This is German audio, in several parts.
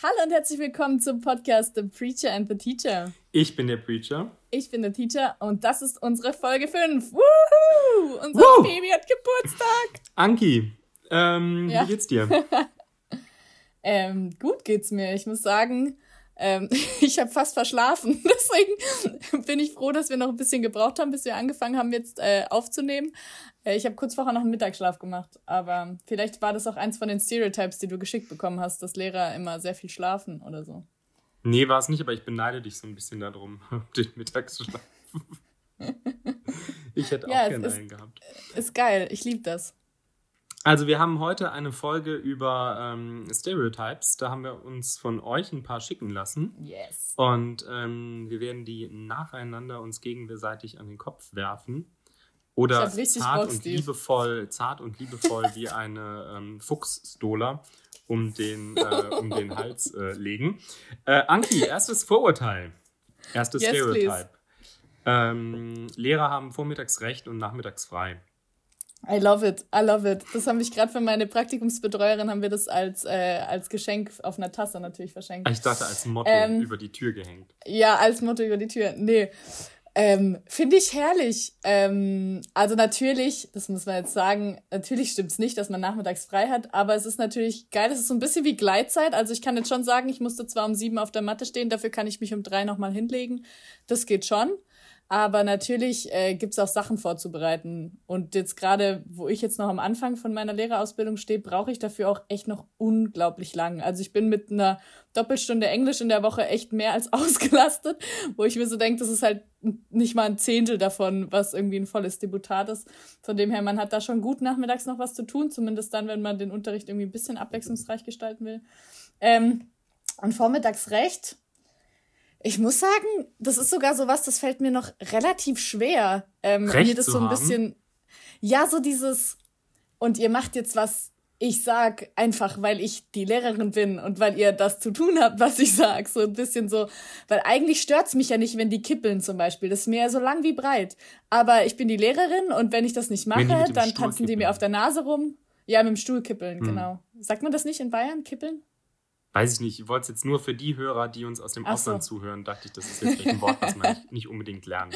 Hallo und herzlich willkommen zum Podcast The Preacher and the Teacher. Ich bin der Preacher. Ich bin der Teacher und das ist unsere Folge 5. Woohoo! Unser Woo! Baby hat Geburtstag. Anki, ähm, ja. wie geht's dir? ähm, gut geht's mir. Ich muss sagen, ähm, ich habe fast verschlafen. Deswegen bin ich froh, dass wir noch ein bisschen gebraucht haben, bis wir angefangen haben, jetzt äh, aufzunehmen. Äh, ich habe kurz vorher noch einen Mittagsschlaf gemacht. Aber vielleicht war das auch eins von den Stereotypes, die du geschickt bekommen hast, dass Lehrer immer sehr viel schlafen oder so. Nee, war es nicht, aber ich beneide dich so ein bisschen darum, den Mittagsschlaf. ich hätte auch ja, gerne einen gehabt. Ist geil, ich liebe das. Also wir haben heute eine Folge über ähm, Stereotypes. Da haben wir uns von euch ein paar schicken lassen. Yes. Und ähm, wir werden die nacheinander uns gegenseitig an den Kopf werfen. Oder zart Bock, und liebevoll, zart und liebevoll wie eine ähm, Fuchsstola um den, äh, um den Hals äh, legen. Äh, Anki, erstes Vorurteil. Erstes yes, Stereotype. Ähm, Lehrer haben vormittags recht und nachmittags frei. I love it, I love it. Das haben ich gerade für meine Praktikumsbetreuerin, haben wir das als, äh, als Geschenk auf einer Tasse natürlich verschenkt. Ich dachte als Motto ähm, über die Tür gehängt. Ja, als Motto über die Tür. Nee. Ähm, Finde ich herrlich. Ähm, also natürlich, das muss man jetzt sagen, natürlich stimmt es nicht, dass man nachmittags frei hat, aber es ist natürlich geil. Es ist so ein bisschen wie Gleitzeit. Also ich kann jetzt schon sagen, ich musste zwar um sieben auf der Matte stehen, dafür kann ich mich um drei nochmal hinlegen. Das geht schon. Aber natürlich äh, gibt auch Sachen vorzubereiten. Und jetzt gerade, wo ich jetzt noch am Anfang von meiner Lehrerausbildung stehe, brauche ich dafür auch echt noch unglaublich lang. Also ich bin mit einer Doppelstunde Englisch in der Woche echt mehr als ausgelastet, wo ich mir so denke, das ist halt nicht mal ein Zehntel davon, was irgendwie ein volles Deputat ist. Von dem her, man hat da schon gut nachmittags noch was zu tun, zumindest dann, wenn man den Unterricht irgendwie ein bisschen abwechslungsreich gestalten will. Ähm, und vormittags recht ich muss sagen, das ist sogar so was, das fällt mir noch relativ schwer. Ähm, Recht mir das so ein bisschen. Ja, so dieses. Und ihr macht jetzt was, ich sag einfach, weil ich die Lehrerin bin und weil ihr das zu tun habt, was ich sag. So ein bisschen so. Weil eigentlich stört's mich ja nicht, wenn die kippeln zum Beispiel. Das ist mir ja so lang wie breit. Aber ich bin die Lehrerin und wenn ich das nicht mache, dann tanzen die mir auf der Nase rum. Ja, mit dem Stuhl kippeln, hm. genau. Sagt man das nicht in Bayern, kippeln? Weiß ich nicht, ich wollte es jetzt nur für die Hörer, die uns aus dem Ach Ausland so. zuhören, dachte ich, das ist jetzt ein Wort, was man nicht, unbedingt lernt.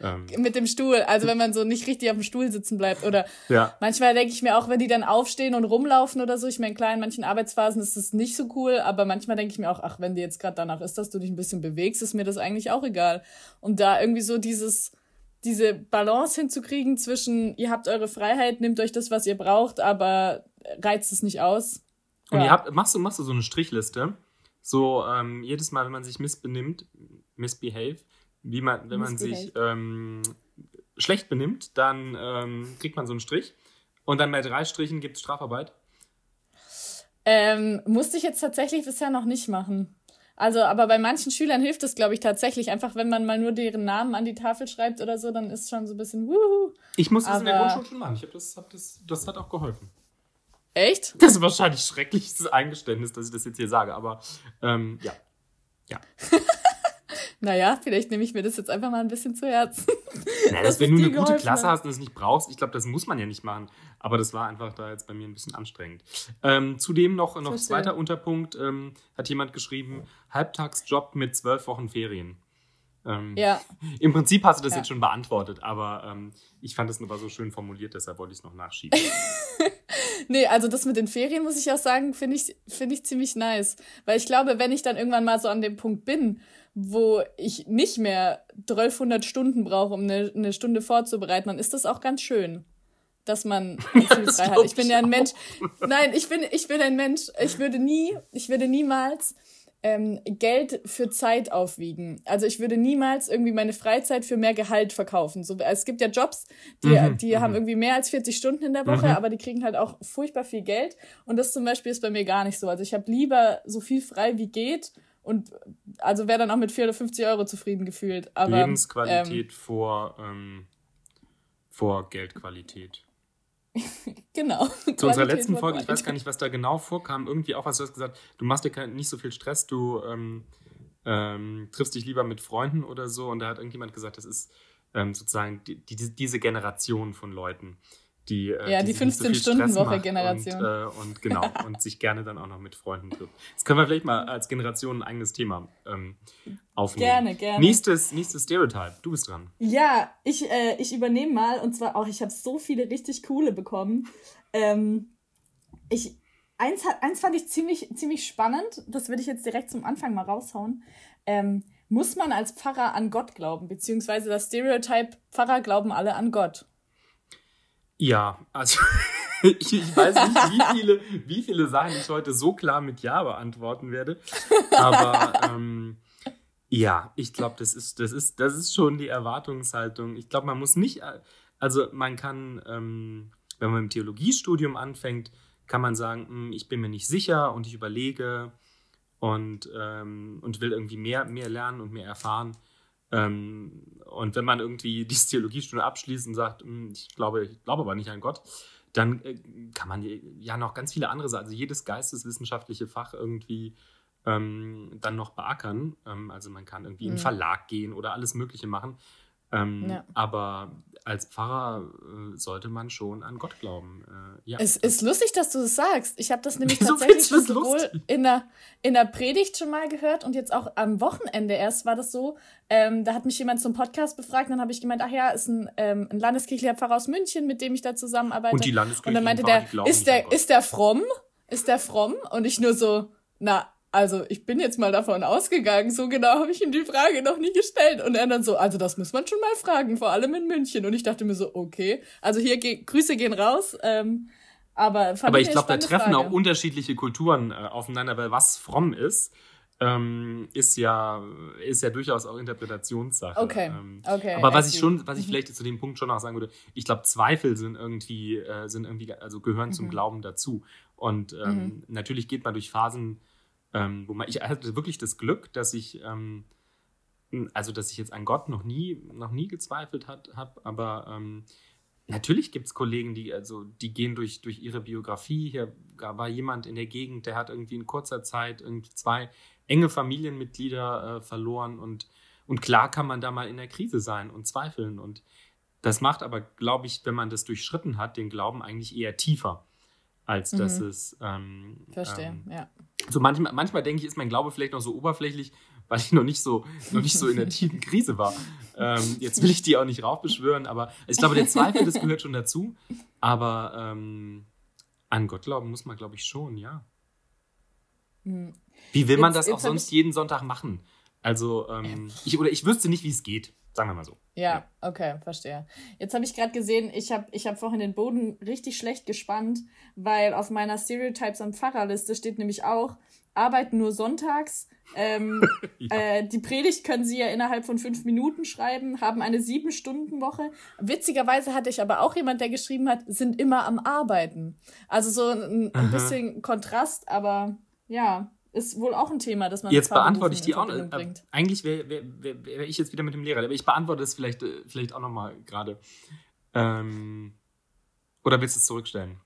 Ähm. Mit dem Stuhl, also wenn man so nicht richtig auf dem Stuhl sitzen bleibt. Oder ja. manchmal denke ich mir auch, wenn die dann aufstehen und rumlaufen oder so, ich meine, klar, in manchen Arbeitsphasen ist das nicht so cool, aber manchmal denke ich mir auch, ach, wenn dir jetzt gerade danach ist, dass du dich ein bisschen bewegst, ist mir das eigentlich auch egal. Und da irgendwie so dieses, diese Balance hinzukriegen zwischen, ihr habt eure Freiheit, nehmt euch das, was ihr braucht, aber reizt es nicht aus und ja. ihr habt, machst du, machst du so eine Strichliste, so ähm, jedes Mal, wenn man sich missbenimmt, misbehave, wie man, wenn man sich ähm, schlecht benimmt, dann ähm, kriegt man so einen Strich. Und dann bei drei Strichen gibt es Strafarbeit. Ähm, musste ich jetzt tatsächlich bisher noch nicht machen. Also, aber bei manchen Schülern hilft es, glaube ich, tatsächlich. Einfach, wenn man mal nur deren Namen an die Tafel schreibt oder so, dann ist schon so ein bisschen wuhu. Ich musste das in der Grundschule schon machen. Ich hab das, hab das, das hat auch geholfen. Echt? Das ist wahrscheinlich schrecklichstes Eingeständnis, dass ich das jetzt hier sage, aber ähm, ja. Ja. naja, vielleicht nehme ich mir das jetzt einfach mal ein bisschen zu Herzen. Naja, dass, dass wenn du eine gute Klasse hast und es nicht brauchst, ich glaube, das muss man ja nicht machen. Aber das war einfach da jetzt bei mir ein bisschen anstrengend. Ähm, zudem noch, noch zweiter Unterpunkt, ähm, hat jemand geschrieben, Halbtagsjob mit zwölf Wochen Ferien. Ähm, ja. Im Prinzip hast du das ja. jetzt schon beantwortet, aber ähm, ich fand es nur so schön formuliert, deshalb wollte ich es noch nachschieben. nee, also das mit den Ferien, muss ich auch sagen, finde ich, finde ich ziemlich nice. Weil ich glaube, wenn ich dann irgendwann mal so an dem Punkt bin, wo ich nicht mehr 1200 Stunden brauche, um eine, eine Stunde vorzubereiten, dann ist das auch ganz schön dass man viel frei hat. Ich bin ja ein Mensch. Nein, ich bin, ich bin ein Mensch. Ich würde nie, ich würde niemals ähm, Geld für Zeit aufwiegen. Also ich würde niemals irgendwie meine Freizeit für mehr Gehalt verkaufen. So, es gibt ja Jobs, die, mhm, die haben mhm. irgendwie mehr als 40 Stunden in der Woche, mhm. aber die kriegen halt auch furchtbar viel Geld. Und das zum Beispiel ist bei mir gar nicht so. Also ich habe lieber so viel frei wie geht und also wäre dann auch mit 450 Euro zufrieden gefühlt. Aber, Lebensqualität ähm, vor, ähm, vor Geldqualität. genau. Zu unserer letzten Folge, ich weiß gar nicht, was da genau vorkam, irgendwie auch was du hast gesagt, du machst dir nicht so viel Stress, du ähm, ähm, triffst dich lieber mit Freunden oder so. Und da hat irgendjemand gesagt, das ist ähm, sozusagen die, die, diese Generation von Leuten, die, äh, ja, die, die 15-Stunden-Woche-Generation. Und, äh, und, genau, und sich gerne dann auch noch mit Freunden trifft. Das können wir vielleicht mal als Generation ein eigenes Thema ähm, aufnehmen. Gerne, gerne. Nächstes, nächstes Stereotype, du bist dran. Ja, ich, äh, ich übernehme mal, und zwar auch, ich habe so viele richtig coole bekommen. Ähm, ich, eins, eins fand ich ziemlich, ziemlich spannend, das würde ich jetzt direkt zum Anfang mal raushauen. Ähm, muss man als Pfarrer an Gott glauben, beziehungsweise das Stereotype, Pfarrer glauben alle an Gott? Ja, also ich, ich, weiß nicht, wie viele, wie viele Sachen ich heute so klar mit Ja beantworten werde. Aber ähm, ja, ich glaube, das ist, das, ist, das ist schon die Erwartungshaltung. Ich glaube, man muss nicht, also man kann, ähm, wenn man im Theologiestudium anfängt, kann man sagen, hm, ich bin mir nicht sicher und ich überlege und, ähm, und will irgendwie mehr, mehr lernen und mehr erfahren. Ähm, und wenn man irgendwie die Theologiestunde abschließt und sagt, hm, ich glaube, ich glaube aber nicht an Gott, dann äh, kann man ja noch ganz viele andere Sachen, also jedes geisteswissenschaftliche Fach irgendwie ähm, dann noch beackern. Ähm, also man kann irgendwie mhm. in einen Verlag gehen oder alles Mögliche machen. Ähm, ja. Aber als Pfarrer äh, sollte man schon an Gott glauben. Äh, ja. Es ist lustig, dass du das sagst. Ich habe das nämlich tatsächlich das sowohl in der, in der Predigt schon mal gehört und jetzt auch am Wochenende erst war das so. Ähm, da hat mich jemand zum Podcast befragt, dann habe ich gemeint, ach ja, ist ein, ähm, ein landeskirchlicher Pfarrer aus München, mit dem ich da zusammenarbeite. Und die Landeskirche. Und dann meinte der, ist der, ist der fromm? Ist der fromm? Und ich nur so, na, also ich bin jetzt mal davon ausgegangen, so genau habe ich ihm die Frage noch nie gestellt. Und er dann so, also das muss man schon mal fragen, vor allem in München. Und ich dachte mir so, okay, also hier ge Grüße gehen raus. Ähm, aber aber ich glaube, da treffen Frage. auch unterschiedliche Kulturen äh, aufeinander, weil was fromm ist, ähm, ist ja ist ja durchaus auch Interpretationssache. Okay, ähm, okay. Aber was ich schon, was ich mhm. vielleicht zu dem Punkt schon auch sagen würde, ich glaube, Zweifel sind irgendwie äh, sind irgendwie also gehören mhm. zum Glauben dazu. Und ähm, mhm. natürlich geht man durch Phasen ähm, wo man, ich hatte wirklich das Glück, dass ich, ähm, also dass ich jetzt an Gott noch nie, noch nie gezweifelt habe, aber ähm, natürlich gibt es Kollegen, die, also, die gehen durch, durch ihre Biografie. Hier war jemand in der Gegend, der hat irgendwie in kurzer Zeit irgendwie zwei enge Familienmitglieder äh, verloren und, und klar kann man da mal in der Krise sein und zweifeln und das macht aber, glaube ich, wenn man das durchschritten hat, den Glauben eigentlich eher tiefer als mhm. dass es. Ähm, Verstehe, ähm, ja. So manchmal, manchmal denke ich, ist mein Glaube vielleicht noch so oberflächlich, weil ich noch nicht so, noch nicht so in der tiefen Krise war. Ähm, jetzt will ich die auch nicht raufbeschwören, aber ich glaube, der Zweifel, das gehört schon dazu. Aber ähm, an Gott glauben muss man, glaube ich, schon, ja. Mhm. Wie will man jetzt, das auch sonst jeden Sonntag machen? Also, ähm, ich, oder ich wüsste nicht, wie es geht. Sagen wir mal so. Ja, okay, verstehe. Jetzt habe ich gerade gesehen, ich habe ich hab vorhin den Boden richtig schlecht gespannt, weil auf meiner Stereotypes am Pfarrerliste steht nämlich auch, arbeiten nur sonntags. Ähm, ja. äh, die Predigt können sie ja innerhalb von fünf Minuten schreiben, haben eine Sieben-Stunden-Woche. Witzigerweise hatte ich aber auch jemand, der geschrieben hat, sind immer am Arbeiten. Also so ein, ein bisschen Kontrast, aber ja ist wohl auch ein Thema, das man Jetzt beantworte ich die auch noch. Äh, eigentlich wäre wär, wär, wär ich jetzt wieder mit dem Lehrer, aber ich beantworte es vielleicht, äh, vielleicht auch nochmal gerade. Ähm, oder willst du es zurückstellen?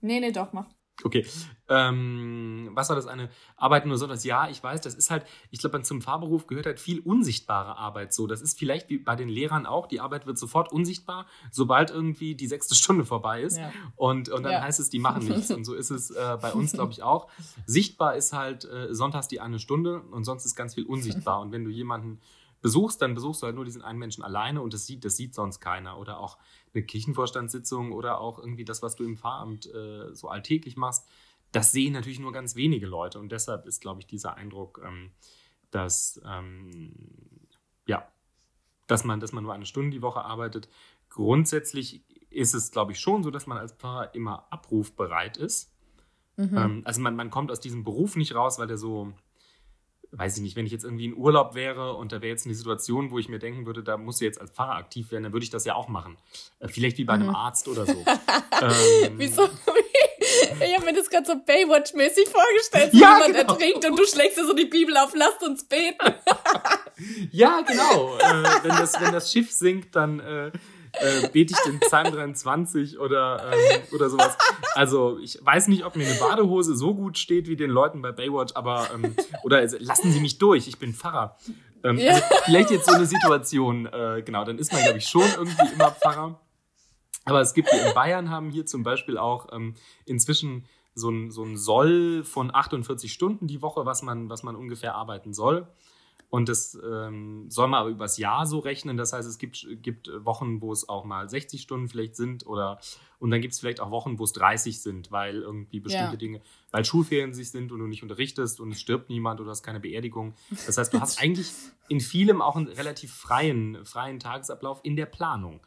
Nee, nee, doch, mach. Okay. Ähm, was war das eine? Arbeiten nur so, dass ja, ich weiß, das ist halt, ich glaube, zum Fahrberuf gehört halt viel unsichtbare Arbeit so. Das ist vielleicht wie bei den Lehrern auch, die Arbeit wird sofort unsichtbar, sobald irgendwie die sechste Stunde vorbei ist. Ja. Und, und dann ja. heißt es, die machen nichts. Und so ist es äh, bei uns, glaube ich, auch. Sichtbar ist halt äh, sonntags die eine Stunde und sonst ist ganz viel unsichtbar. Und wenn du jemanden besuchst, dann besuchst du halt nur diesen einen Menschen alleine und das sieht, das sieht sonst keiner. Oder auch eine Kirchenvorstandssitzung oder auch irgendwie das, was du im Pfarramt äh, so alltäglich machst, das sehen natürlich nur ganz wenige Leute. Und deshalb ist, glaube ich, dieser Eindruck, ähm, dass, ähm, ja, dass man, dass man nur eine Stunde die Woche arbeitet. Grundsätzlich ist es, glaube ich, schon so, dass man als Pfarrer immer abrufbereit ist. Mhm. Ähm, also man, man kommt aus diesem Beruf nicht raus, weil der so weiß ich nicht, wenn ich jetzt irgendwie in Urlaub wäre und da wäre jetzt eine Situation, wo ich mir denken würde, da musst du jetzt als Pfarrer aktiv werden, dann würde ich das ja auch machen. Äh, vielleicht wie bei einem mhm. Arzt oder so. ähm, Wieso? Ich habe mir das gerade so Baywatch-mäßig vorgestellt, wie ja, jemand genau. ertrinkt und du schlägst dir so die Bibel auf, lasst uns beten. ja, genau. Äh, wenn, das, wenn das Schiff sinkt, dann äh, äh, bete ich den Psalm 23 oder, ähm, oder sowas. Also ich weiß nicht, ob mir eine Badehose so gut steht wie den Leuten bei Baywatch, aber ähm, oder also, lassen Sie mich durch, ich bin Pfarrer. Ähm, ja. also, vielleicht jetzt so eine Situation, äh, genau, dann ist man, glaube ich, schon irgendwie immer Pfarrer. Aber es gibt, in Bayern haben hier zum Beispiel auch ähm, inzwischen so ein, so ein Soll von 48 Stunden die Woche, was man, was man ungefähr arbeiten soll. Und das ähm, soll man aber übers Jahr so rechnen. Das heißt, es gibt, gibt Wochen, wo es auch mal 60 Stunden vielleicht sind oder und dann gibt es vielleicht auch Wochen, wo es 30 sind, weil irgendwie bestimmte ja. Dinge, weil Schulferien sich sind und du nicht unterrichtest und es stirbt niemand oder du hast keine Beerdigung. Das heißt, du hast eigentlich in vielem auch einen relativ freien, freien Tagesablauf in der Planung.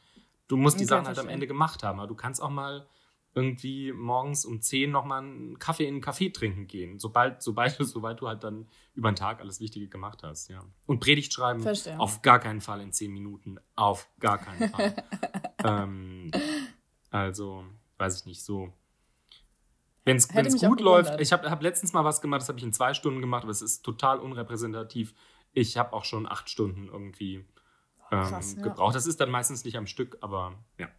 Du musst die okay, Sachen halt am Ende gemacht haben, aber du kannst auch mal irgendwie morgens um 10 nochmal einen Kaffee in einen Kaffee trinken gehen, sobald, sobald, sobald du halt dann über den Tag alles Wichtige gemacht hast, ja. Und Predigt schreiben, Verstehe. auf gar keinen Fall in 10 Minuten, auf gar keinen Fall. ähm, also, weiß ich nicht, so. Wenn es gut läuft, ich habe hab letztens mal was gemacht, das habe ich in zwei Stunden gemacht, aber es ist total unrepräsentativ. Ich habe auch schon acht Stunden irgendwie ähm, Krass, ja. gebraucht. Das ist dann meistens nicht am Stück, aber ja.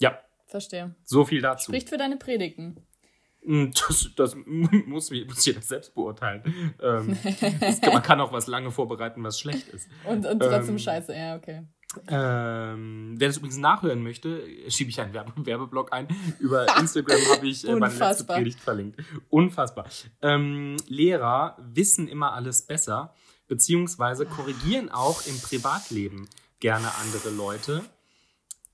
Ja, Verstehe. So viel dazu. Spricht für deine Predigten. Hm, das, das muss, muss jeder selbst beurteilen. Ähm, das, man kann auch was lange vorbereiten, was schlecht ist. Und, und trotzdem ähm, scheiße, ja, okay. Ähm, wer das übrigens nachhören möchte, schiebe ich einen Werbe Werbeblock ein. Über Instagram habe ich äh, meine letzte Predigt verlinkt. Unfassbar. Ähm, Lehrer wissen immer alles besser, beziehungsweise korrigieren auch im Privatleben gerne andere Leute.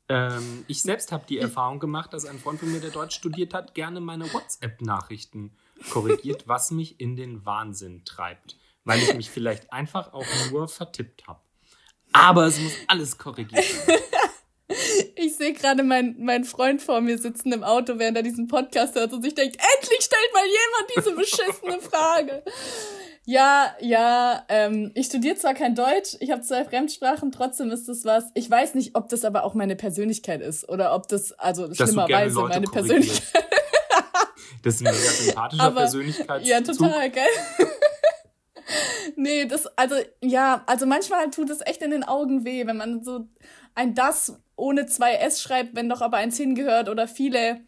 Ähm, ich selbst habe die Erfahrung gemacht, dass ein Freund von mir, der Deutsch studiert hat, gerne meine WhatsApp-Nachrichten korrigiert, was mich in den Wahnsinn treibt, weil ich mich vielleicht einfach auch nur vertippt habe. Aber es muss alles korrigiert werden. Ich sehe gerade meinen mein Freund vor mir sitzen im Auto, während er diesen Podcast hört und sich denkt, endlich stellt mal jemand diese beschissene Frage. Ja, ja, ähm, ich studiere zwar kein Deutsch, ich habe zwei Fremdsprachen, trotzdem ist das was. Ich weiß nicht, ob das aber auch meine Persönlichkeit ist oder ob das, also Dass schlimmerweise meine Persönlichkeit. das ist eine sehr sympathische aber, Persönlichkeit. Ja, total, gell? nee, das, also, ja, also manchmal tut es echt in den Augen weh, wenn man so ein das ohne zwei S schreibt, wenn doch aber eins hingehört oder viele,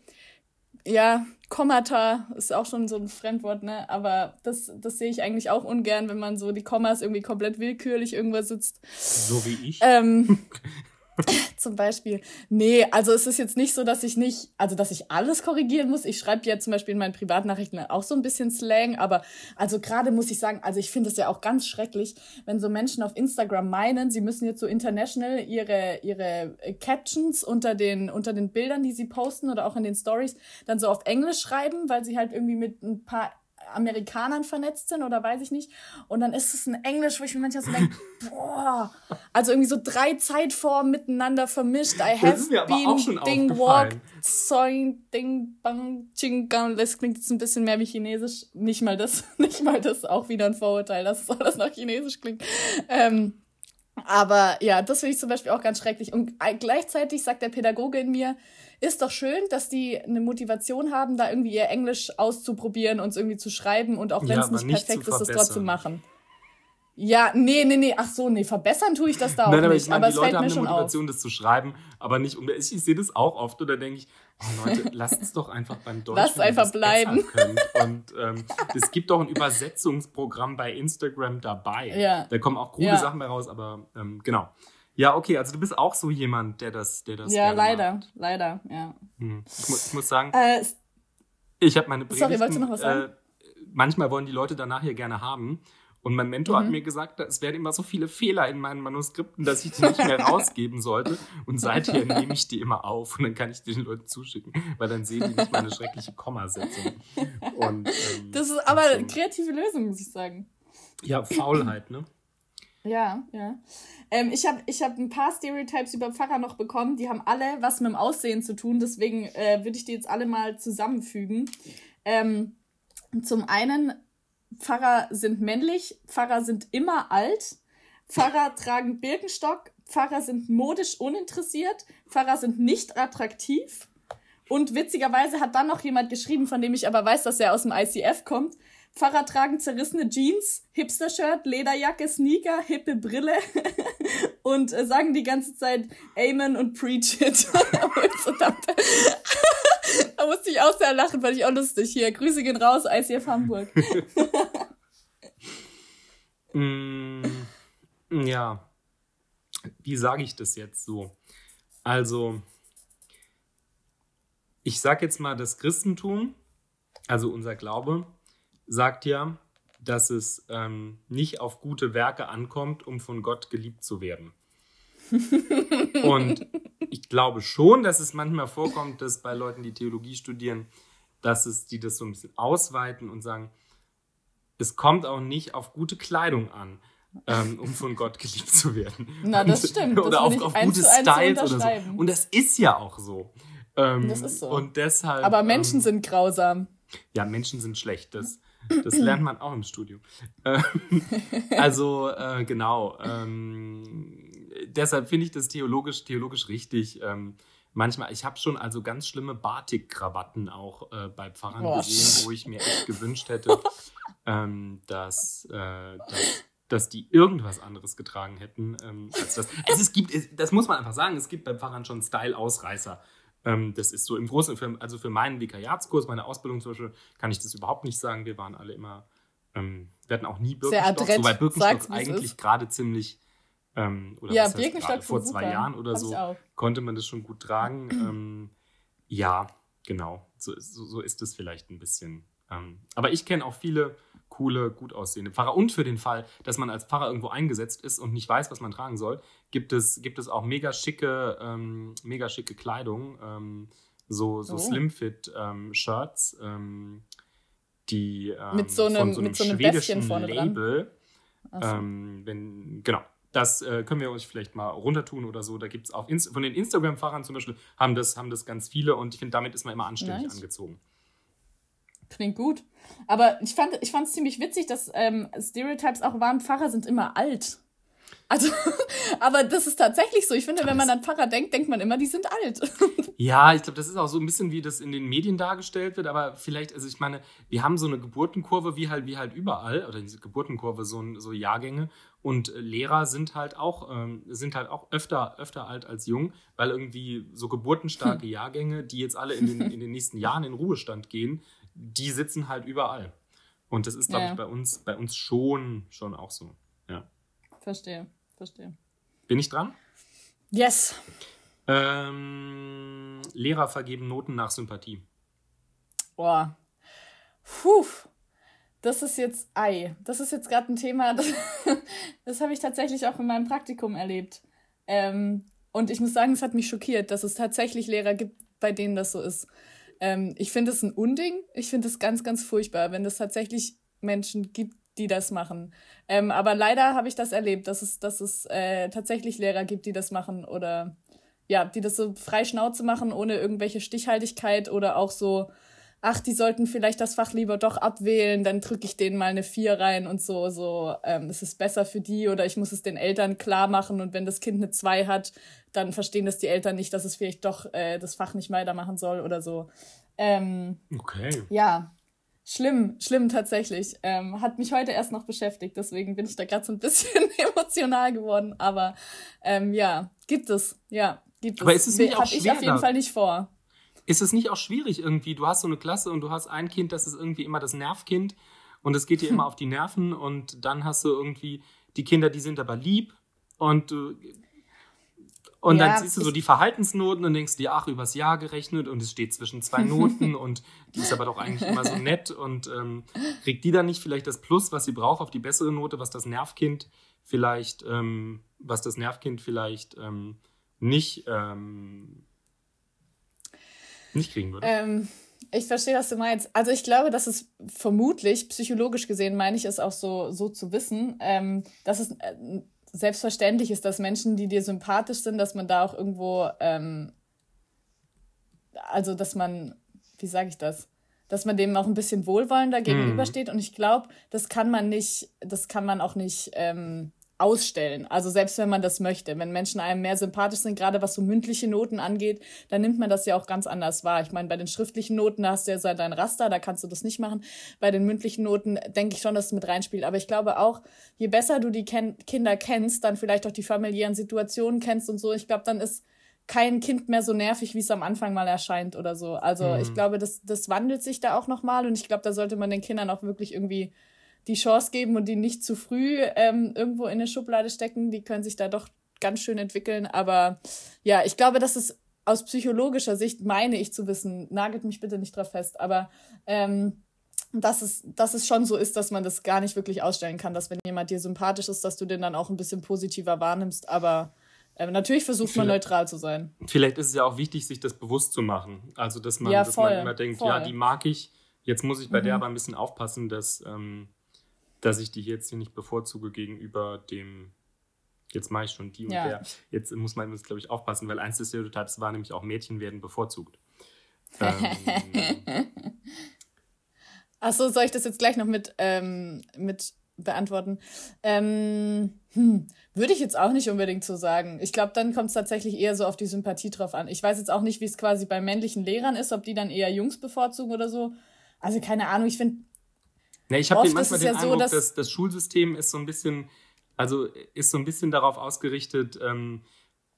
ja, Kommata ist auch schon so ein Fremdwort, ne? Aber das, das sehe ich eigentlich auch ungern, wenn man so die Kommas irgendwie komplett willkürlich irgendwo sitzt. So wie ich. Ähm, Zum Beispiel. Nee, also es ist jetzt nicht so, dass ich nicht, also dass ich alles korrigieren muss. Ich schreibe ja zum Beispiel in meinen Privatnachrichten auch so ein bisschen Slang, aber also gerade muss ich sagen, also ich finde es ja auch ganz schrecklich, wenn so Menschen auf Instagram meinen, sie müssen jetzt so international ihre, ihre Captions unter den, unter den Bildern, die sie posten oder auch in den Stories, dann so auf Englisch schreiben, weil sie halt irgendwie mit ein paar Amerikanern vernetzt sind oder weiß ich nicht. Und dann ist es ein Englisch, wo ich mir manchmal so denke, boah, also irgendwie so drei Zeitformen miteinander vermischt. I have been ding walk, soing ding bang ching gang. Das klingt jetzt ein bisschen mehr wie Chinesisch. Nicht mal das, nicht mal das, auch wieder ein Vorurteil, dass es alles nach Chinesisch klingt. Ähm, aber ja, das finde ich zum Beispiel auch ganz schrecklich. Und gleichzeitig sagt der Pädagoge in mir, ist doch schön, dass die eine Motivation haben, da irgendwie ihr Englisch auszuprobieren und es irgendwie zu schreiben und auch wenn es ja, nicht perfekt ist, das trotzdem machen. Ja, nee, nee, nee, ach so, nee, verbessern tue ich das da auch Nein, aber nicht. Ich meine, aber die Leute haben eine Motivation, auf. das zu schreiben, aber nicht um. Ich, ich sehe das auch oft und da denke ich, oh Leute, lasst es doch einfach beim Deutsch. Lasst einfach bleiben. Und ähm, es gibt doch ein Übersetzungsprogramm bei Instagram dabei. Ja. Da kommen auch coole ja. Sachen bei raus, aber ähm, genau. Ja, okay, also du bist auch so jemand, der das, der das. Ja, leider, macht. leider, ja. Hm. Ich, mu ich, muss sagen, äh, ich habe meine Predigten, Sorry, wolltest du noch was sagen? Äh, manchmal wollen die Leute danach hier gerne haben. Und mein Mentor mhm. hat mir gesagt, es werden immer so viele Fehler in meinen Manuskripten, dass ich die nicht mehr rausgeben sollte. Und seither nehme ich die immer auf und dann kann ich die den Leuten zuschicken, weil dann sehen die nicht meine schreckliche Kommasetzung. Und, ähm, das ist aber eine kreative Lösung, muss ich sagen. Ja, Faulheit, ne? Ja, ja. Ähm, ich habe ich hab ein paar Stereotypes über Pfarrer noch bekommen. Die haben alle was mit dem Aussehen zu tun. Deswegen äh, würde ich die jetzt alle mal zusammenfügen. Ähm, zum einen, Pfarrer sind männlich, Pfarrer sind immer alt, Pfarrer tragen Birkenstock, Pfarrer sind modisch uninteressiert, Pfarrer sind nicht attraktiv. Und witzigerweise hat dann noch jemand geschrieben, von dem ich aber weiß, dass er aus dem ICF kommt. Pfarrer tragen zerrissene Jeans, Hipster-Shirt, Lederjacke, Sneaker, hippe Brille und äh, sagen die ganze Zeit Amen und Preach it. da musste ich auch sehr lachen, fand ich auch lustig. Hier, Grüße gehen raus, ICF Hamburg. mm, ja, wie sage ich das jetzt so? Also, ich sag jetzt mal, das Christentum, also unser Glaube, sagt ja, dass es ähm, nicht auf gute Werke ankommt, um von Gott geliebt zu werden. Und ich glaube schon, dass es manchmal vorkommt, dass bei Leuten, die Theologie studieren, dass es die das so ein bisschen ausweiten und sagen, es kommt auch nicht auf gute Kleidung an, ähm, um von Gott geliebt zu werden. Na, das und, stimmt. Das oder auf, auf gute Styles oder so. Und das ist ja auch so. Ähm, das ist so. Und deshalb. Aber Menschen ähm, sind grausam. Ja, Menschen sind schlecht. Das, das lernt man auch im Studium. Ähm, also, äh, genau. Ähm, deshalb finde ich das theologisch, theologisch richtig. Ähm, manchmal, ich habe schon also ganz schlimme Batik-Krawatten auch äh, bei Pfarrern Boah. gesehen, wo ich mir echt gewünscht hätte, ähm, dass, äh, dass, dass, die irgendwas anderes getragen hätten ähm, als das. Also es gibt, das muss man einfach sagen, es gibt bei Pfarrern schon Style-Ausreißer. Ähm, das ist so im Großen, für, also für meinen Vikariatskurs, meine Ausbildung zum Beispiel, kann ich das überhaupt nicht sagen. Wir waren alle immer, ähm, wir hatten auch nie Birkenstock, so, weil Birkenstock eigentlich gerade ziemlich, ähm, oder ja, Birkenstock vor zwei. Jahren oder Hab so, konnte man das schon gut tragen. ähm, ja, genau, so, so, so ist es vielleicht ein bisschen. Ähm, aber ich kenne auch viele coole, gut aussehende Pfarrer. Und für den Fall, dass man als Pfarrer irgendwo eingesetzt ist und nicht weiß, was man tragen soll, gibt es, gibt es auch mega schicke, ähm, mega schicke Kleidung, ähm, so, so oh. Slimfit-Shirts, ähm, die ähm, mit so einem, von so einem, mit so einem schwedischen vorne Label. So. Ähm, wenn, genau, das äh, können wir euch vielleicht mal runtertun oder so. Da gibt es auch von den Instagram-Fahrern zum Beispiel, haben das, haben das ganz viele und ich finde, damit ist man immer anständig nice. angezogen. Klingt gut. Aber ich fand ich es ziemlich witzig, dass ähm, Stereotypes auch waren, Pfarrer sind immer alt. Also, aber das ist tatsächlich so. Ich finde, wenn man an Pfarrer denkt, denkt man immer, die sind alt. Ja, ich glaube, das ist auch so ein bisschen, wie das in den Medien dargestellt wird. Aber vielleicht, also ich meine, wir haben so eine Geburtenkurve wie halt, wie halt überall, oder diese Geburtenkurve, so, so Jahrgänge. Und Lehrer sind halt auch, ähm, sind halt auch öfter, öfter alt als jung, weil irgendwie so geburtenstarke hm. Jahrgänge, die jetzt alle in den, in den nächsten Jahren in Ruhestand gehen, die sitzen halt überall. Und das ist, glaube ja. ich, bei uns, bei uns schon, schon auch so. Ja. Verstehe, verstehe. Bin ich dran? Yes. Ähm, Lehrer vergeben Noten nach Sympathie. Boah. Puh. Das ist jetzt Ei. Das ist jetzt gerade ein Thema, das, das habe ich tatsächlich auch in meinem Praktikum erlebt. Ähm, und ich muss sagen, es hat mich schockiert, dass es tatsächlich Lehrer gibt, bei denen das so ist. Ähm, ich finde es ein Unding. Ich finde es ganz, ganz furchtbar, wenn es tatsächlich Menschen gibt, die das machen. Ähm, aber leider habe ich das erlebt, dass es, dass es äh, tatsächlich Lehrer gibt, die das machen oder ja, die das so frei Schnauze machen, ohne irgendwelche Stichhaltigkeit oder auch so, ach, die sollten vielleicht das Fach lieber doch abwählen, dann drücke ich denen mal eine Vier rein und so, so, ähm, es ist besser für die oder ich muss es den Eltern klar machen und wenn das Kind eine Zwei hat, dann verstehen das die Eltern nicht, dass es vielleicht doch äh, das Fach nicht weitermachen soll oder so. Ähm, okay. Ja, schlimm, schlimm tatsächlich. Ähm, hat mich heute erst noch beschäftigt, deswegen bin ich da gerade so ein bisschen emotional geworden. Aber ähm, ja, gibt es, ja, gibt es. Aber ist es nicht auch Hab ich auf jeden Fall nicht vor. Ist es nicht auch schwierig irgendwie? Du hast so eine Klasse und du hast ein Kind, das ist irgendwie immer das Nervkind und es geht dir immer auf die Nerven und dann hast du irgendwie die Kinder, die sind aber lieb und du und ja, dann siehst du so die Verhaltensnoten und denkst dir, ach, übers Jahr gerechnet und es steht zwischen zwei Noten und die ist aber doch eigentlich immer so nett und ähm, kriegt die dann nicht vielleicht das Plus, was sie braucht, auf die bessere Note, was das Nervkind vielleicht, ähm, was das Nervkind vielleicht ähm, nicht, ähm, nicht kriegen würde? Ähm, ich verstehe, was du meinst. Also ich glaube, dass es vermutlich, psychologisch gesehen, meine ich es auch so, so zu wissen, ähm, dass es äh, selbstverständlich ist, dass Menschen, die dir sympathisch sind, dass man da auch irgendwo, ähm, also dass man, wie sage ich das, dass man dem auch ein bisschen wohlwollender gegenübersteht. Mhm. Und ich glaube, das kann man nicht, das kann man auch nicht ähm, ausstellen. Also selbst wenn man das möchte, wenn Menschen einem mehr sympathisch sind, gerade was so mündliche Noten angeht, dann nimmt man das ja auch ganz anders wahr. Ich meine, bei den schriftlichen Noten, da hast du ja dein Raster, da kannst du das nicht machen. Bei den mündlichen Noten denke ich schon, dass es mit reinspielt. Aber ich glaube auch, je besser du die Ken Kinder kennst, dann vielleicht auch die familiären Situationen kennst und so, ich glaube, dann ist kein Kind mehr so nervig, wie es am Anfang mal erscheint oder so. Also mhm. ich glaube, das, das wandelt sich da auch nochmal und ich glaube, da sollte man den Kindern auch wirklich irgendwie die Chance geben und die nicht zu früh ähm, irgendwo in eine Schublade stecken. Die können sich da doch ganz schön entwickeln. Aber ja, ich glaube, dass es aus psychologischer Sicht meine ich zu wissen, nagelt mich bitte nicht drauf fest, aber ähm, dass es, dass es schon so ist, dass man das gar nicht wirklich ausstellen kann, dass wenn jemand dir sympathisch ist, dass du den dann auch ein bisschen positiver wahrnimmst, aber äh, natürlich versucht man neutral zu sein. Vielleicht ist es ja auch wichtig, sich das bewusst zu machen. Also, dass man, ja, dass man immer denkt, voll. ja, die mag ich, jetzt muss ich bei mhm. der aber ein bisschen aufpassen, dass, ähm, dass ich die jetzt hier nicht bevorzuge gegenüber dem jetzt mache ich schon die und ja. der. Jetzt muss man, glaube ich, aufpassen, weil eins des Stereotypes war nämlich auch Mädchen werden bevorzugt. ähm, Achso, soll ich das jetzt gleich noch mit, ähm, mit beantworten? Ähm, hm, würde ich jetzt auch nicht unbedingt so sagen. Ich glaube, dann kommt es tatsächlich eher so auf die Sympathie drauf an. Ich weiß jetzt auch nicht, wie es quasi bei männlichen Lehrern ist, ob die dann eher Jungs bevorzugen oder so. Also keine Ahnung, ich finde. Nee, ich habe manchmal den ja Eindruck, so, dass, dass das Schulsystem ist so ein bisschen also ist so ein bisschen darauf ausgerichtet, ähm,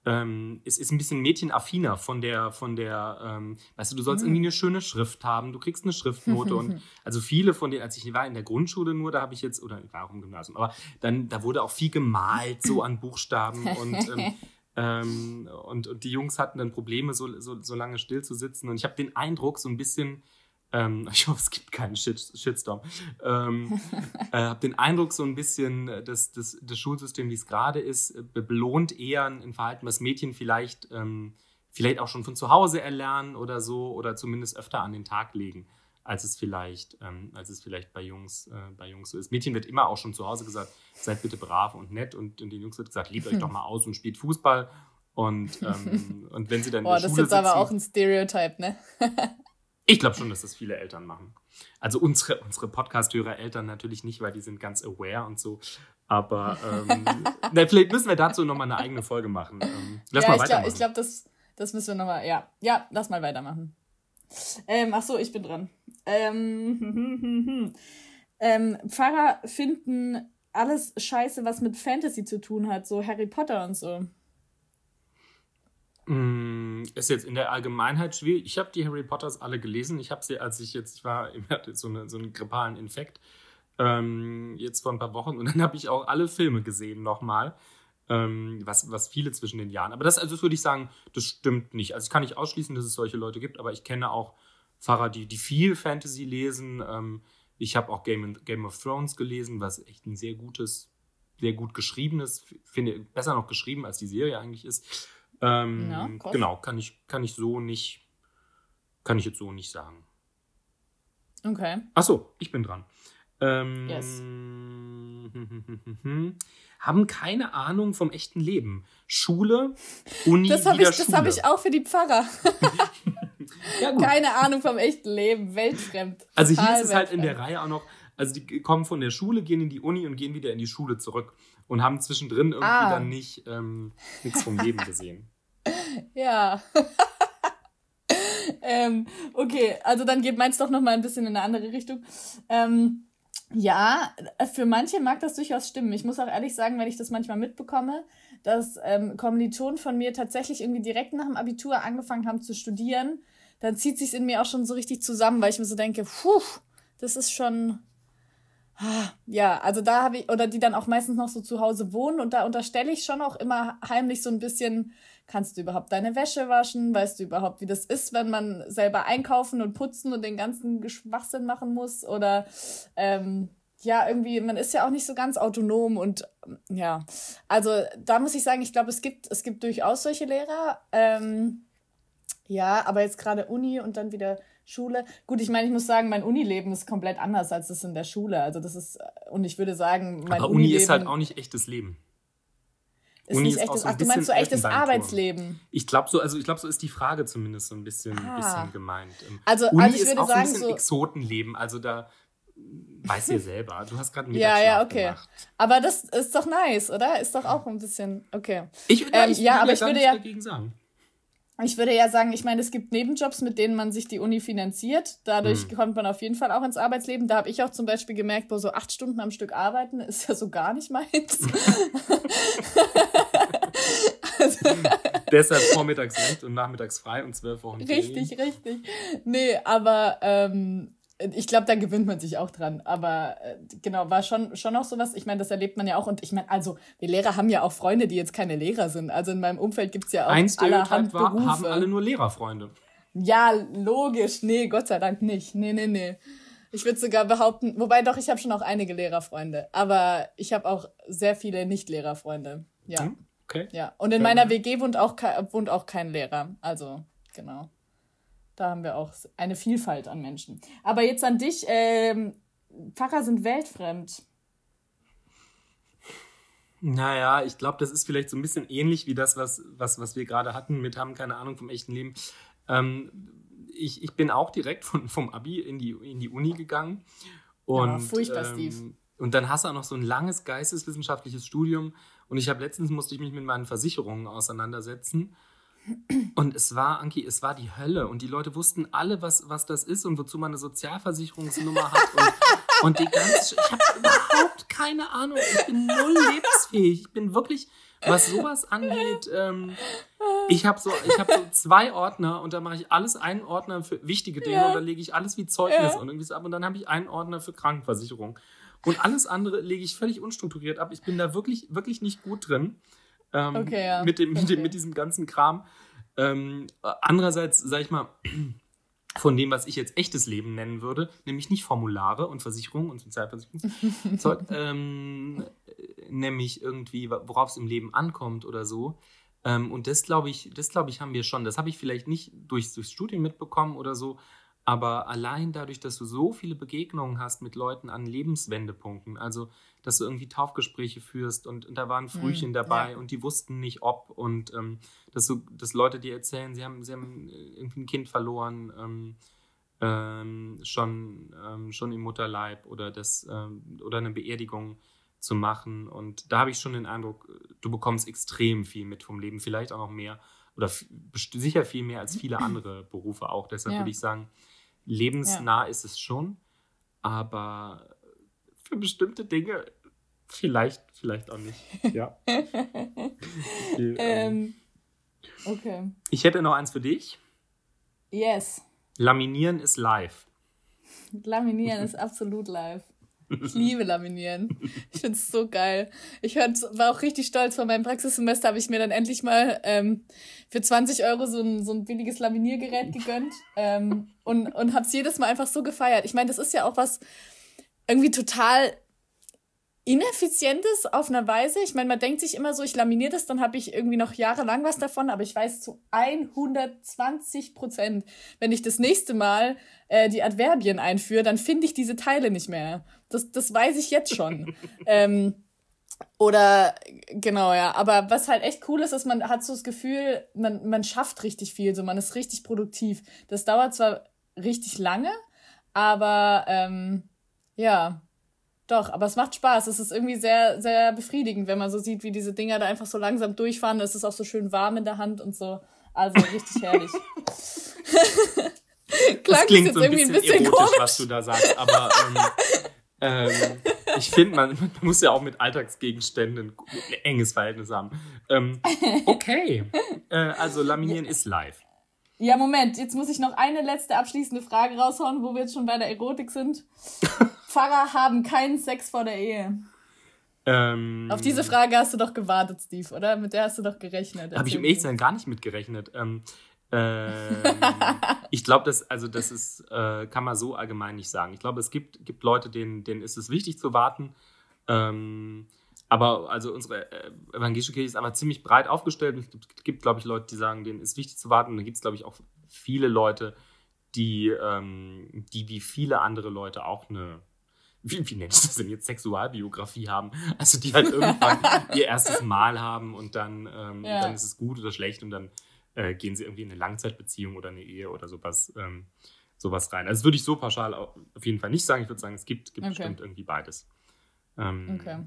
ähm, es ist ein bisschen mädchenaffiner von der, von der, ähm, weißt du, du sollst mhm. irgendwie eine schöne Schrift haben, du kriegst eine Schriftnote und also viele von denen, als ich war in der Grundschule nur, da habe ich jetzt, oder ich war auch im Gymnasium, aber dann, da wurde auch viel gemalt, so an Buchstaben und, ähm, ähm, und, und die Jungs hatten dann Probleme, so, so, so lange still zu sitzen und ich habe den Eindruck, so ein bisschen, ähm, ich hoffe, es gibt keinen Shit, Shitstorm. Ähm, äh, habe den Eindruck, so ein bisschen, äh, dass das, das Schulsystem, wie es gerade ist, äh, belohnt eher ein Verhalten, was Mädchen vielleicht, ähm, vielleicht auch schon von zu Hause erlernen oder so oder zumindest öfter an den Tag legen, als es vielleicht, ähm, als es vielleicht bei Jungs, äh, bei Jungs so ist. Mädchen wird immer auch schon zu Hause gesagt, seid bitte brav und nett und, und den Jungs wird gesagt, liebt euch doch mal aus und spielt Fußball. Und, ähm, und wenn sie dann. Boah, das Schule ist jetzt sitzen, aber auch ein Stereotype, ne? Ich glaube schon, dass das viele Eltern machen. Also unsere, unsere Podcast-Hörer Eltern natürlich nicht, weil die sind ganz aware und so. Aber ähm, na, vielleicht müssen wir dazu nochmal eine eigene Folge machen. Ähm, lass ja, mal weitermachen. ich glaube, das, das müssen wir nochmal, ja. Ja, lass mal weitermachen. Ähm, ach so, ich bin dran. Ähm, ähm, Pfarrer finden alles scheiße, was mit Fantasy zu tun hat, so Harry Potter und so. Mm, ist jetzt in der Allgemeinheit schwierig. Ich habe die Harry Potters alle gelesen. Ich habe sie, als ich jetzt, war, ich hatte so, eine, so einen grippalen Infekt, ähm, jetzt vor ein paar Wochen. Und dann habe ich auch alle Filme gesehen nochmal. Ähm, was, was viele zwischen den Jahren. Aber das, also das würde ich sagen, das stimmt nicht. Also ich kann nicht ausschließen, dass es solche Leute gibt, aber ich kenne auch Pfarrer, die, die viel Fantasy lesen. Ähm, ich habe auch Game, Game of Thrones gelesen, was echt ein sehr gutes, sehr gut geschriebenes, finde besser noch geschrieben, als die Serie eigentlich ist. Ähm, ja, genau, kann ich, kann ich so nicht, kann ich jetzt so nicht sagen. Okay. Achso, ich bin dran. Ähm, yes. haben keine Ahnung vom echten Leben. Schule, Uni, das wieder ich, Schule. Das habe ich auch für die Pfarrer. ja, keine Ahnung vom echten Leben, weltfremd. Also hier ist es halt in der Reihe auch noch, also die kommen von der Schule, gehen in die Uni und gehen wieder in die Schule zurück und haben zwischendrin irgendwie ah. dann nicht ähm, nichts vom Leben gesehen. ja. ähm, okay, also dann geht meins doch noch mal ein bisschen in eine andere Richtung. Ähm, ja, für manche mag das durchaus stimmen. Ich muss auch ehrlich sagen, wenn ich das manchmal mitbekomme, dass ähm, Kommilitonen von mir tatsächlich irgendwie direkt nach dem Abitur angefangen haben zu studieren, dann zieht sich in mir auch schon so richtig zusammen, weil ich mir so denke, puh, das ist schon, ja, also da habe ich, oder die dann auch meistens noch so zu Hause wohnen und da unterstelle ich schon auch immer heimlich so ein bisschen, kannst du überhaupt deine Wäsche waschen? Weißt du überhaupt, wie das ist, wenn man selber einkaufen und putzen und den ganzen Geschwachsinn machen muss? Oder ähm, ja, irgendwie, man ist ja auch nicht so ganz autonom und ja, also da muss ich sagen, ich glaube, es gibt, es gibt durchaus solche Lehrer. Ähm, ja, aber jetzt gerade Uni und dann wieder Schule. Gut, ich meine, ich muss sagen, mein Unileben ist komplett anders als das in der Schule. Also das ist, und ich würde sagen, mein Aber Uni ist halt auch nicht echtes Leben. Ist Uni nicht ist echtes, so ach, du meinst so echtes Arbeitsleben? Ich glaube so, also ich glaube, so ist die Frage zumindest so ein bisschen, ah. bisschen gemeint. Ähm, also, Uni also ich würde ist auch sagen, ein bisschen so Exotenleben, also da weiß ihr selber. Du hast gerade einen Ja, ja, okay. Gemacht. Aber das ist doch nice, oder? Ist doch auch ein bisschen, okay. Ich, ähm, ich ja, aber ich würde ja dagegen sagen. Ich würde ja sagen, ich meine, es gibt Nebenjobs, mit denen man sich die Uni finanziert. Dadurch mhm. kommt man auf jeden Fall auch ins Arbeitsleben. Da habe ich auch zum Beispiel gemerkt, boah, so acht Stunden am Stück arbeiten ist ja so gar nicht meins. also, Deshalb vormittags Rent und nachmittags frei und zwölf Wochen. Richtig, Ferien. richtig. Nee, aber ähm, ich glaube, da gewöhnt man sich auch dran. Aber äh, genau, war schon, schon auch sowas. Ich meine, das erlebt man ja auch. Und ich meine, also, wir Lehrer haben ja auch Freunde, die jetzt keine Lehrer sind. Also in meinem Umfeld gibt es ja auch Ein allerhand war, Berufe. haben alle nur Lehrerfreunde. Ja, logisch. Nee, Gott sei Dank nicht. Nee, nee, nee. Ich würde sogar behaupten, wobei doch, ich habe schon auch einige Lehrerfreunde. Aber ich habe auch sehr viele Nicht-Lehrerfreunde. Ja. Hm, okay. Ja. Und in meiner WG wohnt auch, wohnt auch kein Lehrer. Also, genau. Da haben wir auch eine Vielfalt an Menschen. Aber jetzt an dich. Ähm, Pfarrer sind weltfremd. Naja, ich glaube, das ist vielleicht so ein bisschen ähnlich wie das, was, was, was wir gerade hatten mit haben keine Ahnung vom echten Leben. Ähm, ich, ich bin auch direkt von, vom Abi in die, in die Uni gegangen. Und, ja, furchtbar, ähm, Steve. Und dann hast du auch noch so ein langes geisteswissenschaftliches Studium. Und ich habe letztens musste ich mich mit meinen Versicherungen auseinandersetzen. Und es war, Anki, es war die Hölle. Und die Leute wussten alle, was, was das ist und wozu man eine Sozialversicherungsnummer hat. Und, und die ganze. Ich habe überhaupt keine Ahnung. Ich bin null lebensfähig. Ich bin wirklich, was sowas angeht, ähm, ich habe so, hab so zwei Ordner und da mache ich alles einen Ordner für wichtige Dinge ja. und da lege ich alles wie Zeugnis ja. und irgendwie so ab und dann habe ich einen Ordner für Krankenversicherung. Und alles andere lege ich völlig unstrukturiert ab. Ich bin da wirklich, wirklich nicht gut drin. Ähm, okay, ja. mit, dem, mit, dem, mit diesem ganzen Kram. Ähm, andererseits, sag ich mal, von dem, was ich jetzt echtes Leben nennen würde, nämlich nicht Formulare und Versicherungen und Sozialversicherungszeug, ähm, nämlich irgendwie, worauf es im Leben ankommt oder so. Ähm, und das glaube ich, das glaube ich, haben wir schon. Das habe ich vielleicht nicht durch, durchs Studium mitbekommen oder so, aber allein dadurch, dass du so viele Begegnungen hast mit Leuten an Lebenswendepunkten, also dass du irgendwie Taufgespräche führst und, und da waren Frühchen mhm, dabei ja. und die wussten nicht ob und ähm, dass, du, dass Leute dir erzählen, sie haben, sie haben irgendwie ein Kind verloren, ähm, ähm, schon, ähm, schon im Mutterleib oder, das, ähm, oder eine Beerdigung zu machen. Und da habe ich schon den Eindruck, du bekommst extrem viel mit vom Leben, vielleicht auch noch mehr oder sicher viel mehr als viele andere Berufe auch. Deshalb ja. würde ich sagen, lebensnah ja. ist es schon, aber für bestimmte Dinge vielleicht, vielleicht auch nicht. Ja. okay, ähm, ähm, okay. Ich hätte noch eins für dich. Yes. Laminieren ist live. Laminieren ist absolut live. Ich liebe Laminieren. Ich finde es so geil. Ich war auch richtig stolz. Vor meinem Praxissemester habe ich mir dann endlich mal ähm, für 20 Euro so ein, so ein billiges Laminiergerät gegönnt ähm, und, und habe es jedes Mal einfach so gefeiert. Ich meine, das ist ja auch was irgendwie total ineffizientes auf einer Weise. Ich meine, man denkt sich immer so, ich laminiere das, dann habe ich irgendwie noch jahrelang was davon, aber ich weiß zu 120 Prozent, wenn ich das nächste Mal äh, die Adverbien einführe, dann finde ich diese Teile nicht mehr. Das, das weiß ich jetzt schon. ähm, oder genau, ja. Aber was halt echt cool ist, ist, man hat so das Gefühl, man, man schafft richtig viel, so man ist richtig produktiv. Das dauert zwar richtig lange, aber ähm, ja, doch, aber es macht Spaß. Es ist irgendwie sehr, sehr befriedigend, wenn man so sieht, wie diese Dinger da einfach so langsam durchfahren. Es ist auch so schön warm in der Hand und so. Also richtig herrlich. das klingt so ein bisschen, ein bisschen erotisch, komisch. was du da sagst, aber ähm, ähm, ich finde, man, man, muss ja auch mit Alltagsgegenständen ein enges Verhältnis haben. Ähm, okay, äh, also Laminieren ist live. Ja, Moment, jetzt muss ich noch eine letzte abschließende Frage raushauen, wo wir jetzt schon bei der Erotik sind. Pfarrer haben keinen Sex vor der Ehe. Ähm, Auf diese Frage hast du doch gewartet, Steve, oder? Mit der hast du doch gerechnet. Habe ich im Echtsein gar nicht mit gerechnet. Ähm, ähm, ich glaube, das, also das ist, äh, kann man so allgemein nicht sagen. Ich glaube, es gibt, gibt Leute, denen, denen ist es wichtig zu warten. Ähm, aber also unsere äh, evangelische Kirche ist aber ziemlich breit aufgestellt. Es gibt, gibt glaube ich, Leute, die sagen, denen ist wichtig zu warten. Und dann gibt es, glaube ich, auch viele Leute, die, ähm, die wie viele andere Leute auch eine, wie, wie nenne ich das denn jetzt, Sexualbiografie haben. Also die halt irgendwann ihr erstes Mal haben und dann, ähm, ja. dann ist es gut oder schlecht und dann äh, gehen sie irgendwie in eine Langzeitbeziehung oder eine Ehe oder sowas, ähm, sowas rein. Also das würde ich so pauschal auf jeden Fall nicht sagen. Ich würde sagen, es gibt, gibt okay. bestimmt irgendwie beides. Ähm, okay.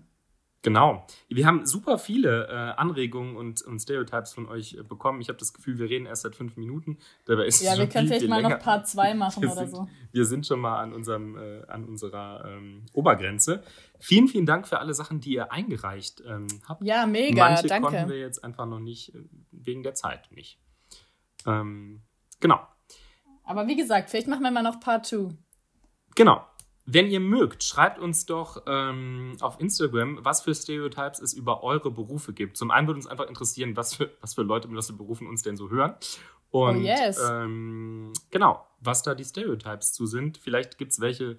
Genau. Wir haben super viele äh, Anregungen und, und Stereotypes von euch äh, bekommen. Ich habe das Gefühl, wir reden erst seit fünf Minuten. Dabei ist ja, wir können vielleicht mal länger. noch Part 2 machen wir oder sind, so. Wir sind schon mal an, unserem, äh, an unserer ähm, Obergrenze. Vielen, vielen Dank für alle Sachen, die ihr eingereicht ähm, habt. Ja, mega, Manche danke. konnten wir jetzt einfach noch nicht, äh, wegen der Zeit nicht. Ähm, genau. Aber wie gesagt, vielleicht machen wir mal noch Part 2. genau. Wenn ihr mögt, schreibt uns doch ähm, auf Instagram, was für Stereotypes es über eure Berufe gibt. Zum einen würde uns einfach interessieren, was für, was für Leute mit was für Berufen uns denn so hören. Oh, Und oh yes. ähm, genau, was da die Stereotypes zu sind. Vielleicht gibt es welche,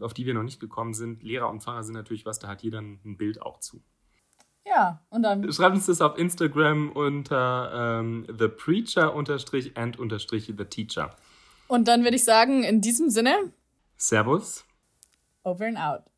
auf die wir noch nicht gekommen sind. Lehrer und Pfarrer sind natürlich was, da hat jeder ein Bild auch zu. Ja, und dann. Schreibt uns das auf Instagram unter ähm, the preacher unterstrich and unterstrich the teacher. Und dann würde ich sagen, in diesem Sinne. Servus. Over and out.